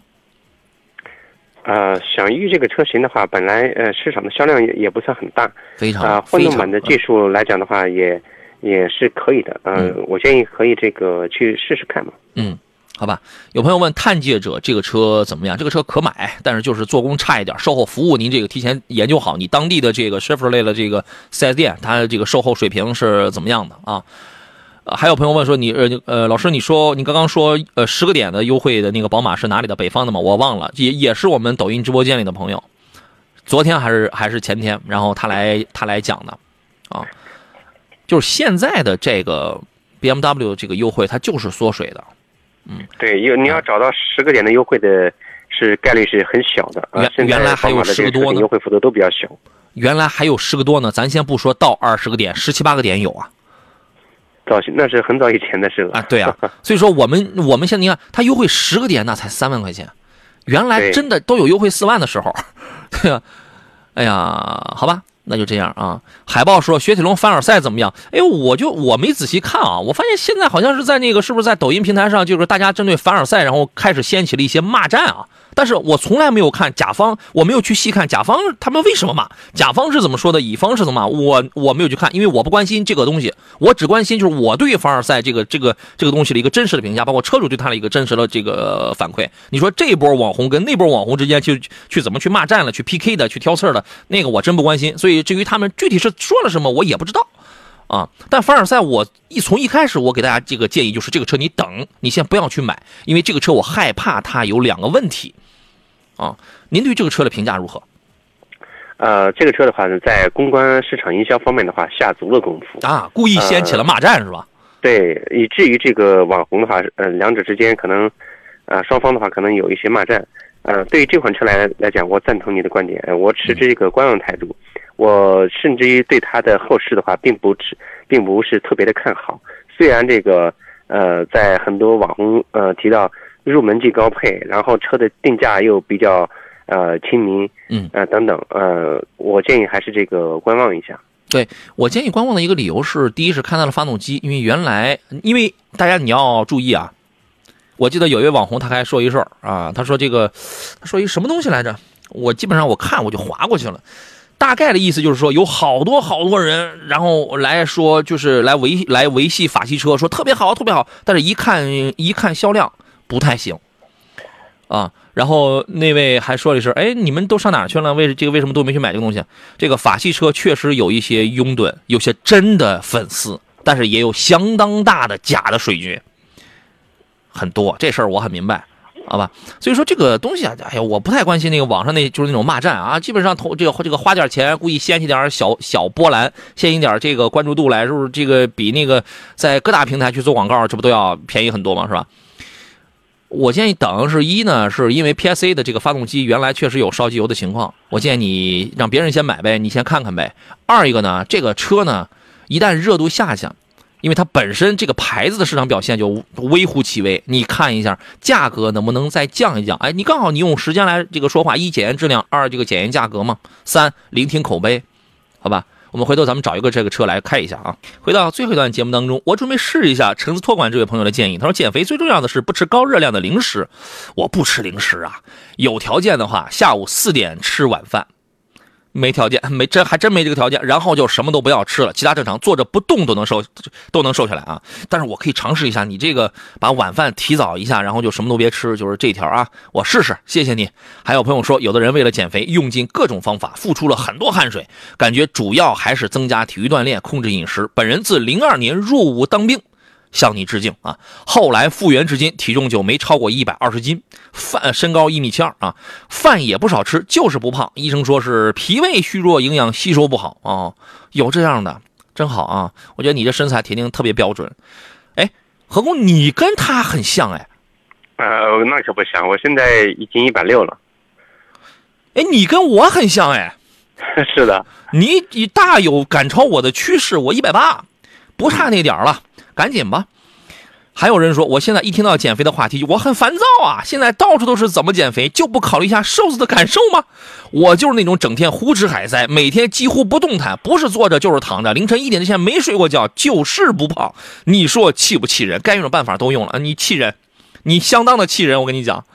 呃，享域这个车型的话，本来呃市场的销量也也不算很大，非常啊，混动版的技术来讲的话，也也是可以的。嗯，我建议可以这个去试试看嘛。嗯，好吧。有朋友问探界者这个车怎么样？这个车可买，但是就是做工差一点，售后服务您这个提前研究好，你当地的这个 Chevrolet 的这个四 S 店，它这个售后水平是怎么样的啊？还有朋友问说，你呃呃，老师，你说你刚刚说呃十个点的优惠的那个宝马是哪里的？北方的吗？我忘了，也也是我们抖音直播间里的朋友，昨天还是还是前天，然后他来他来讲的，啊，就是现在的这个 BMW 这个优惠，它就是缩水的，嗯，对，有你要找到十个点的优惠的，是概率是很小的，原原来还有十个多呢，优惠幅度都比较小，原来还有十个多呢，咱先不说到二十个点，十七八个点有啊。早那是很早以前的事了啊！对啊，所以说我们我们现在你看，它优惠十个点那才三万块钱，原来真的都有优惠四万的时候，对啊，哎呀，好吧，那就这样啊。海报说雪铁龙凡尔赛怎么样？哎，我就我没仔细看啊，我发现现在好像是在那个是不是在抖音平台上，就是大家针对凡尔赛，然后开始掀起了一些骂战啊。但是我从来没有看甲方，我没有去细看甲方他们为什么骂，甲方是怎么说的，乙方是怎么骂，我我没有去看，因为我不关心这个东西，我只关心就是我对凡尔赛这个这个这个东西的一个真实的评价，包括车主对他的一个真实的这个反馈。你说这波网红跟那波网红之间去去怎么去骂战了，去 PK 的，去挑刺儿的，那个我真不关心。所以至于他们具体是说了什么，我也不知道啊。但凡尔赛，我一从一开始我给大家这个建议就是这个车你等，你先不要去买，因为这个车我害怕它有两个问题。啊，您对这个车的评价如何？呃，这个车的话呢，在公关市场营销方面的话，下足了功夫啊，故意掀起了骂战是吧？对，以至于这个网红的话，呃，两者之间可能，呃，双方的话可能有一些骂战。呃，对于这款车来来讲，我赞同你的观点，我持这个观望态度。我甚至于对它的后市的话，并不持，并不是特别的看好。虽然这个，呃，在很多网红呃提到。入门级高配，然后车的定价又比较呃亲民，嗯呃等等呃，我建议还是这个观望一下。对我建议观望的一个理由是，第一是看它的发动机，因为原来因为大家你要注意啊，我记得有一位网红他还说一事儿啊，他说这个他说一什么东西来着？我基本上我看我就划过去了。大概的意思就是说，有好多好多人，然后来说就是来维来维系法系车，说特别好，特别好，但是一看一看销量不太行，啊，然后那位还说了一声，哎，你们都上哪去了？为这个为什么都没去买这个东西？这个法系车确实有一些拥趸，有些真的粉丝，但是也有相当大的假的水军，很多这事儿我很明白。好吧，所以说这个东西啊，哎呀，我不太关心那个网上那就是那种骂战啊，基本上投这个这个花点钱，故意掀起点小小波澜，掀起点这个关注度来，是不是这个比那个在各大平台去做广告，这不都要便宜很多吗？是吧？我建议等是一呢，是因为 PSA 的这个发动机原来确实有烧机油的情况，我建议你让别人先买呗，你先看看呗。二一个呢，这个车呢，一旦热度下降。因为它本身这个牌子的市场表现就微乎其微，你看一下价格能不能再降一降？哎，你刚好你用时间来这个说话，一检验质量，二这个检验价格嘛，三聆听口碑，好吧？我们回头咱们找一个这个车来开一下啊。回到最后一段节目当中，我准备试一下橙子托管这位朋友的建议，他说减肥最重要的是不吃高热量的零食，我不吃零食啊，有条件的话下午四点吃晚饭。没条件，没这还真没这个条件，然后就什么都不要吃了，其他正常坐着不动都能瘦，都能瘦下来啊！但是我可以尝试一下，你这个把晚饭提早一下，然后就什么都别吃，就是这条啊，我试试，谢谢你。还有朋友说，有的人为了减肥，用尽各种方法，付出了很多汗水，感觉主要还是增加体育锻炼，控制饮食。本人自零二年入伍当兵。向你致敬啊！后来复原至今，体重就没超过一百二十斤，饭身高一米七二啊，饭也不少吃，就是不胖。医生说是脾胃虚弱，营养吸收不好啊。有这样的，真好啊！我觉得你这身材铁定特别标准。哎，何工，你跟他很像哎。呃，那可不像，我现在已经一百六了。哎，你跟我很像哎。是的，你你大有赶超我的趋势，我一百八，不差那点了。赶紧吧！还有人说，我现在一听到减肥的话题，我很烦躁啊！现在到处都是怎么减肥，就不考虑一下瘦子的感受吗？我就是那种整天胡吃海塞，每天几乎不动弹，不是坐着就是躺着，凌晨一点之前没睡过觉，就是不胖。你说气不气人？该用的办法都用了，你气人，你相当的气人！我跟你讲，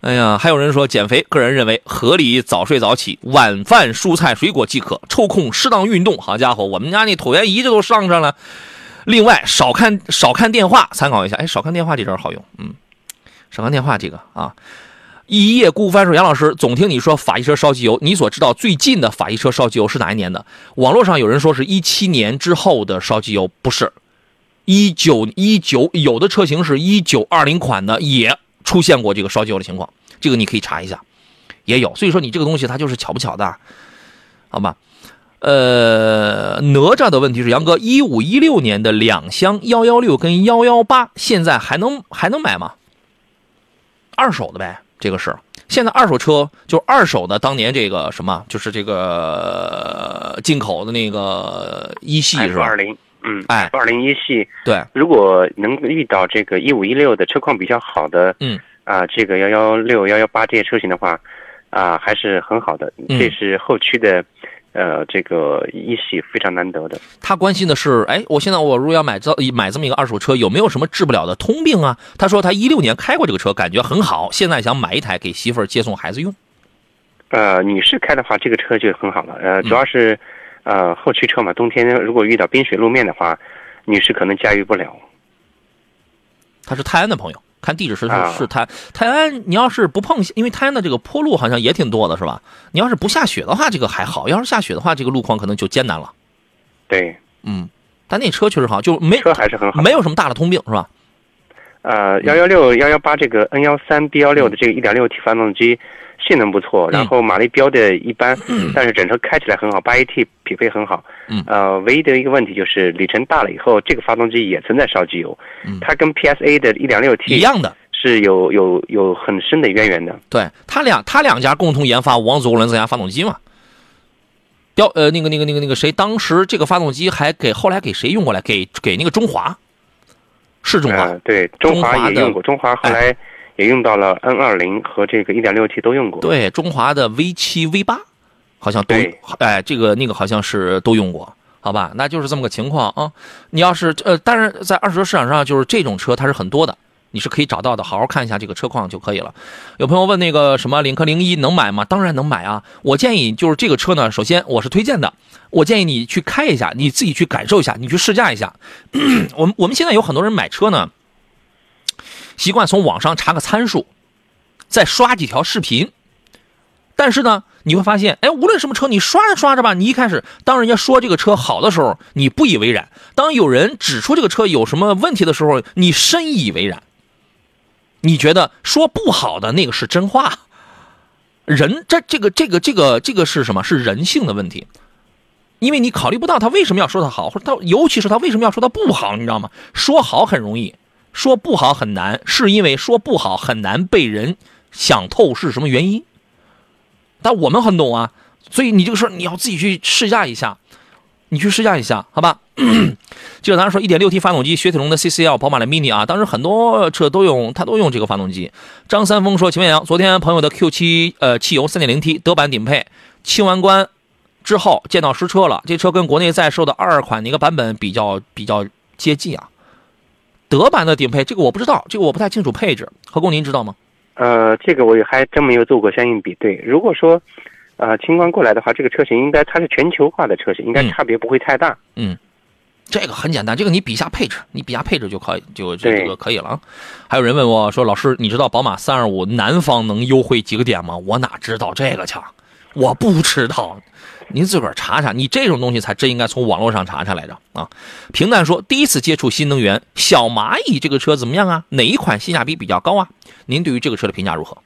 哎呀，还有人说减肥，个人认为合理早睡早起，晚饭蔬菜水果即可，抽空适当运动。好家伙，我们家那椭圆仪这都上上了。另外，少看少看电话，参考一下。哎，少看电话这招好用。嗯，少看电话这个啊。一夜孤帆说：“杨老师，总听你说法系车烧机油，你所知道最近的法系车烧机油是哪一年的？网络上有人说是一七年之后的烧机油，不是，一九一九有的车型是一九二零款的，也出现过这个烧机油的情况，这个你可以查一下，也有。所以说你这个东西它就是巧不巧的，好吧？”呃，哪吒的问题是杨哥，一五一六年的两厢幺幺六跟幺幺八，现在还能还能买吗？二手的呗，这个是现在二手车就二手的，当年这个什么，就是这个进口的那个一系是吧？二零，嗯，哎，二零一系，对，如果能遇到这个一五一六的车况比较好的，嗯，啊，这个幺幺六幺幺八这些车型的话，啊，还是很好的，这是后驱的。呃，这个一系非常难得的。他关心的是，哎，我现在我如果要买这买这么一个二手车，有没有什么治不了的通病啊？他说他一六年开过这个车，感觉很好，现在想买一台给媳妇儿接送孩子用。呃，女士开的话，这个车就很好了。呃，主要是，呃，后驱车嘛，冬天如果遇到冰雪路面的话，女士可能驾驭不了。他是泰安的朋友。看地址是是泰泰安，你要是不碰，因为泰安的这个坡路好像也挺多的，是吧？你要是不下雪的话，这个还好；要是下雪的话，这个路况可能就艰难了。对，嗯，但那车确实好，就没车还是很好，没有什么大的通病，是吧？呃，幺幺六幺幺八这个 N 幺三 B 幺六的这个一点六 T 发动机。性能不错，然后马力标的一般，但是整车开起来很好，八 AT 匹配很好。嗯，呃，唯一的一个问题就是里程大了以后，这个发动机也存在烧机油。嗯，它跟 PSA 的一点六 T 一样的，是有有有很深的渊源的。对，他俩他两家共同研发五速涡轮增压发动机嘛。标呃那个那个那个那个谁，当时这个发动机还给后来给谁用过来？给给那个中华，是中华？对，中华也用过，中华后来。也用到了 N 二零和这个一点六 T 都用过，对，中华的 V 七 V 八好像都，哎，这个那个好像是都用过，好吧，那就是这么个情况啊。你要是呃，但是在二手车市场上，就是这种车它是很多的，你是可以找到的，好好看一下这个车况就可以了。有朋友问那个什么领克零一能买吗？当然能买啊！我建议就是这个车呢，首先我是推荐的，我建议你去开一下，你自己去感受一下，你去试驾一下。我们我们现在有很多人买车呢，习惯从网上查个参数，再刷几条视频，但是呢，你会发现，哎，无论什么车，你刷着刷着吧，你一开始当人家说这个车好的时候，你不以为然；当有人指出这个车有什么问题的时候，你深以为然。你觉得说不好的那个是真话？人这这个这个这个这个是什么？是人性的问题，因为你考虑不到他为什么要说他好，或者他尤其是他为什么要说他不好，你知道吗？说好很容易，说不好很难，是因为说不好很难被人想透是什么原因。但我们很懂啊，所以你这个事你要自己去试驾一下，你去试驾一下，好吧？就当时说一点六 T 发动机，雪铁龙的 CCL，宝马的 Mini 啊，当时很多车都用，它都用这个发动机。张三丰说：“秦文阳，昨天朋友的 Q7 呃汽油 3.0T 德版顶配清完关之后见到实车了，这车跟国内在售的二款哪个版本比较比较接近啊？德版的顶配这个我不知道，这个我不太清楚配置。何工您知道吗？呃，这个我也还真没有做过相应比对。如果说呃清关过来的话，这个车型应该它是全球化的车型，应该差别不会太大。嗯。这个很简单，这个你比一下配置，你比下配置就可以，就这个可以了啊。还有人问我说：“老师，你知道宝马三二五南方能优惠几个点吗？”我哪知道这个去？我不知道，您自个儿查查。你这种东西才真应该从网络上查查来着啊。平淡说：“第一次接触新能源，小蚂蚁这个车怎么样啊？哪一款性价比比较高啊？您对于这个车的评价如何？”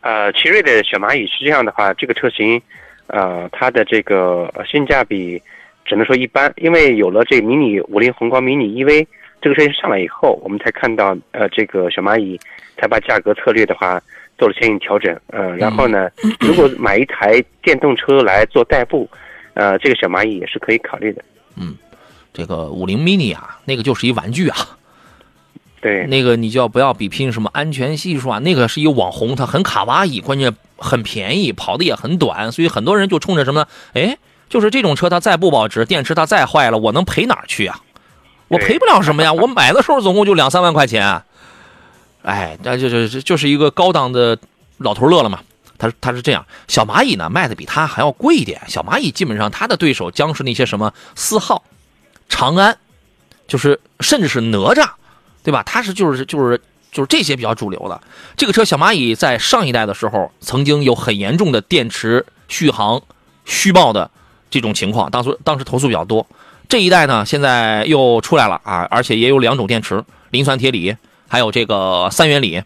呃，奇瑞的小蚂蚁是这样的话，这个车型，呃，它的这个性价比。只能说一般，因为有了这迷你五菱宏光迷你 EV 这个车型上来以后，我们才看到呃这个小蚂蚁才把价格策略的话做了相应调整，呃，然后呢，如果买一台电动车来做代步，呃，这个小蚂蚁也是可以考虑的。嗯，这个五菱 mini 啊，那个就是一玩具啊，对，那个你就要不要比拼什么安全系数啊？那个是一网红，它很卡哇伊，关键很便宜，跑的也很短，所以很多人就冲着什么呢哎。就是这种车，它再不保值，电池它再坏了，我能赔哪儿去啊？我赔不了什么呀。我买的时候总共就两三万块钱，哎，那就是就是一个高档的老头乐了嘛。他他是这样，小蚂蚁呢卖的比他还要贵一点。小蚂蚁基本上它的对手将是那些什么思浩、长安，就是甚至是哪吒，对吧？它是就是就是就是这些比较主流的。这个车小蚂蚁在上一代的时候曾经有很严重的电池续航虚报的。这种情况，当时当时投诉比较多。这一代呢，现在又出来了啊，而且也有两种电池，磷酸铁锂，还有这个三元锂，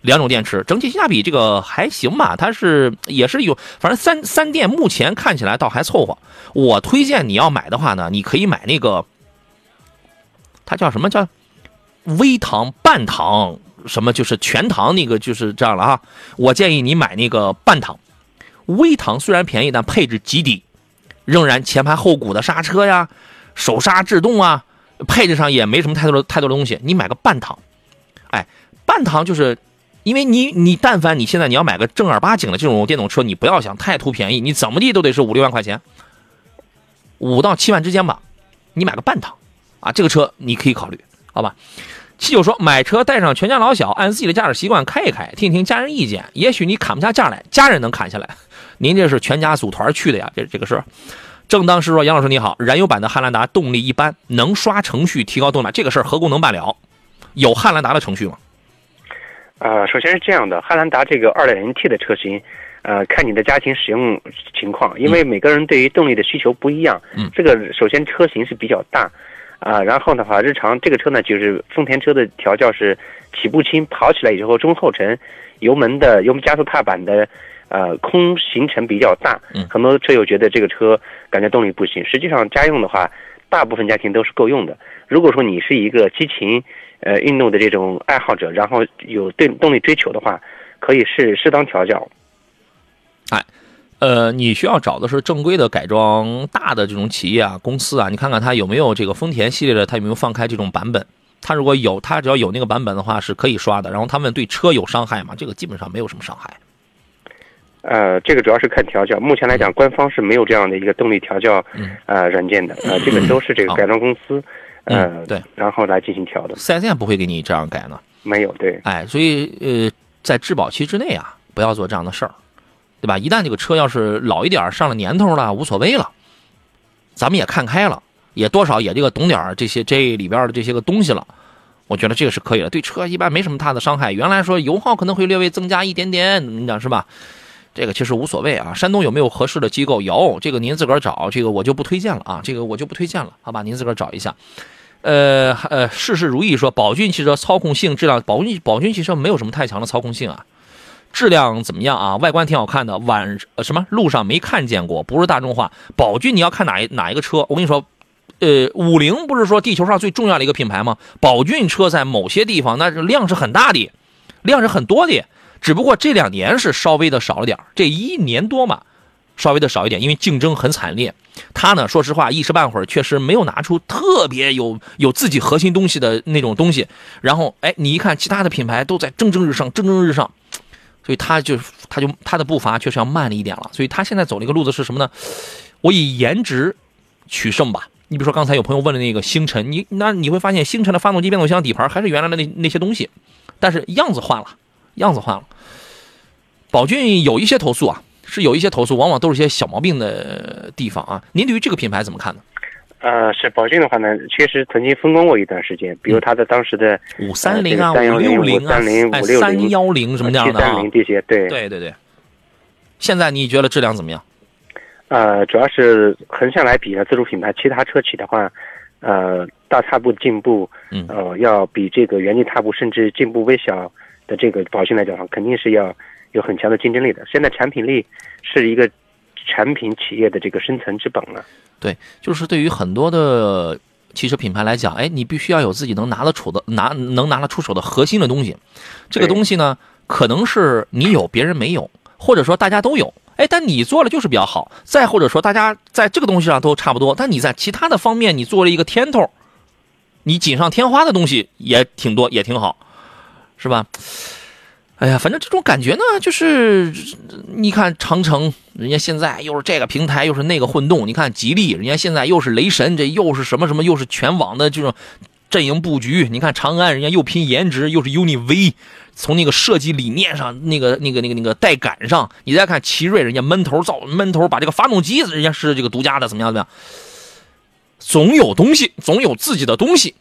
两种电池，整体性价比这个还行吧。它是也是有，反正三三电目前看起来倒还凑合。我推荐你要买的话呢，你可以买那个，它叫什么叫微糖半糖什么，就是全糖那个就是这样了啊。我建议你买那个半糖，微糖虽然便宜，但配置极低。仍然前排后鼓的刹车呀，手刹制动啊，配置上也没什么太多的太多的东西。你买个半糖，哎，半糖就是，因为你你但凡你现在你要买个正儿八经的这种电动车，你不要想太图便宜，你怎么地都得是五六万块钱，五到七万之间吧。你买个半糖，啊，这个车你可以考虑，好吧？七九说买车带上全家老小，按自己的驾驶习惯开一开，听一听家人意见，也许你砍不下价来，家人能砍下来。您这是全家组团去的呀？这这个是。正当时说，杨老师你好，燃油版的汉兰达动力一般，能刷程序提高动力，这个事儿何工能办了？有汉兰达的程序吗？呃，首先是这样的，汉兰达这个二点零 T 的车型，呃，看你的家庭使用情况，因为每个人对于动力的需求不一样。嗯。这个首先车型是比较大，啊，然后的话，日常这个车呢，就是丰田车的调教是起步轻，跑起来以后中后程，油门的油门加速踏板的。呃，空行程比较大，很多车友觉得这个车感觉动力不行。实际上，家用的话，大部分家庭都是够用的。如果说你是一个激情呃运动的这种爱好者，然后有对动力追求的话，可以是适当调教。哎，呃，你需要找的是正规的改装大的这种企业啊、公司啊，你看看它有没有这个丰田系列的，它有没有放开这种版本？它如果有，它只要有那个版本的话是可以刷的。然后他们对车有伤害吗？这个基本上没有什么伤害。呃，这个主要是看调教。目前来讲，官方是没有这样的一个动力调教呃软件的。呃，这个都是这个改装公司，呃，对，然后来进行调的。四 S 店不会给你这样改呢。没有，对，哎，所以呃，在质保期之内啊，不要做这样的事儿，对吧？一旦这个车要是老一点，上了年头了，无所谓了，咱们也看开了，也多少也这个懂点儿这些这里边的这些个东西了，我觉得这个是可以的，对车一般没什么大的伤害。原来说油耗可能会略微增加一点点，你讲是吧？这个其实无所谓啊。山东有没有合适的机构？有，这个您自个儿找，这个我就不推荐了啊，这个我就不推荐了，好吧？您自个儿找一下。呃呃，事事如意说，宝骏汽车操控性、质量，宝骏宝骏汽车没有什么太强的操控性啊，质量怎么样啊？外观挺好看的，晚呃什么路上没看见过，不是大众化。宝骏你要看哪一哪一个车？我跟你说，呃，五菱不是说地球上最重要的一个品牌吗？宝骏车在某些地方那量是很大的，量是很多的，只不过这两年是稍微的少了点这一年多嘛。稍微的少一点，因为竞争很惨烈。他呢，说实话，一时半会儿确实没有拿出特别有有自己核心东西的那种东西。然后，哎，你一看其他的品牌都在蒸蒸日上，蒸蒸日上，所以他就他就他的步伐确实要慢了一点了。所以他现在走了一个路子是什么呢？我以颜值取胜吧。你比如说刚才有朋友问的那个星辰，你那你会发现星辰的发动机、变速箱、底盘还是原来的那那些东西，但是样子换了，样子换了。宝骏有一些投诉啊。是有一些投诉，往往都是些小毛病的地方啊。您对于这个品牌怎么看呢？呃，是宝骏的话呢，确实曾经风光过一段时间，比如它的当时的五三零啊、五六零啊、三零五六零、三幺零什么这样的啊，三零这些，对对对对。现在你觉得质量怎么样？呃，主要是横向来比呢，自主品牌其他车企的话，呃，大踏步进步，嗯，呃，要比这个原地踏步甚至进步微小的这个保险来讲的话，肯定是要。有很强的竞争力的，现在产品力是一个产品企业的这个生存之本了。对，就是对于很多的汽车品牌来讲，哎，你必须要有自己能拿得出的、拿能拿得出手的核心的东西。这个东西呢，可能是你有别人没有，或者说大家都有，哎，但你做了就是比较好。再或者说，大家在这个东西上都差不多，但你在其他的方面你做了一个天头，你锦上添花的东西也挺多，也挺好，是吧？哎呀，反正这种感觉呢，就是你看长城，人家现在又是这个平台，又是那个混动；你看吉利，人家现在又是雷神，这又是什么什么，又是全网的这种阵营布局。你看长安，人家又拼颜值，又是 UNI-V，从那个设计理念上，那个那个那个那个带感上。你再看奇瑞，人家闷头造闷头，把这个发动机人家是这个独家的，怎么样怎么样？总有东西，总有自己的东西。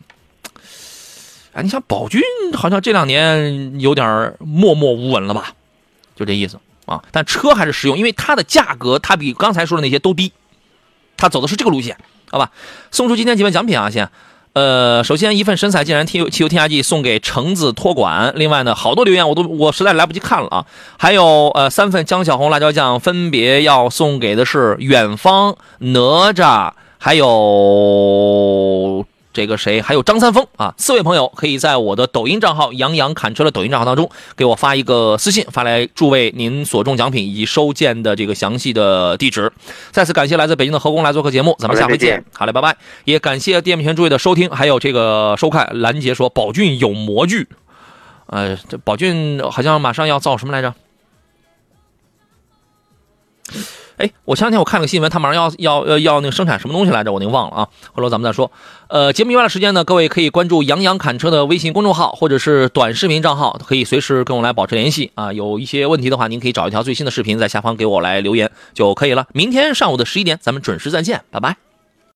哎，你像宝骏好像这两年有点默默无闻了吧？就这意思啊。但车还是实用，因为它的价格它比刚才说的那些都低，它走的是这个路线，好吧？送出今天几份奖品啊，先。呃，首先一份神采竟然汽油汽油添加剂送给橙子托管。另外呢，好多留言我都我实在来不及看了啊。还有呃三份江小红辣椒酱，分别要送给的是远方哪吒，还有。这个谁？还有张三丰啊！四位朋友可以在我的抖音账号“杨洋侃车”的抖音账号当中给我发一个私信，发来诸位您所中奖品以及收件的这个详细的地址。再次感谢来自北京的何工来做客节目，咱们下回见。好嘞，拜拜！也感谢电幕前诸位的收听，还有这个收看。兰杰说：“宝骏有模具，呃，这宝骏好像马上要造什么来着？”哎，我前两天我看个新闻，他马上要要要要那个生产什么东西来着？我经忘了啊，回头咱们再说。呃，节目以外的时间呢，各位可以关注“杨洋侃车”的微信公众号或者是短视频账号，可以随时跟我来保持联系啊。有一些问题的话，您可以找一条最新的视频在下方给我来留言就可以了。明天上午的十一点，咱们准时再见，拜拜。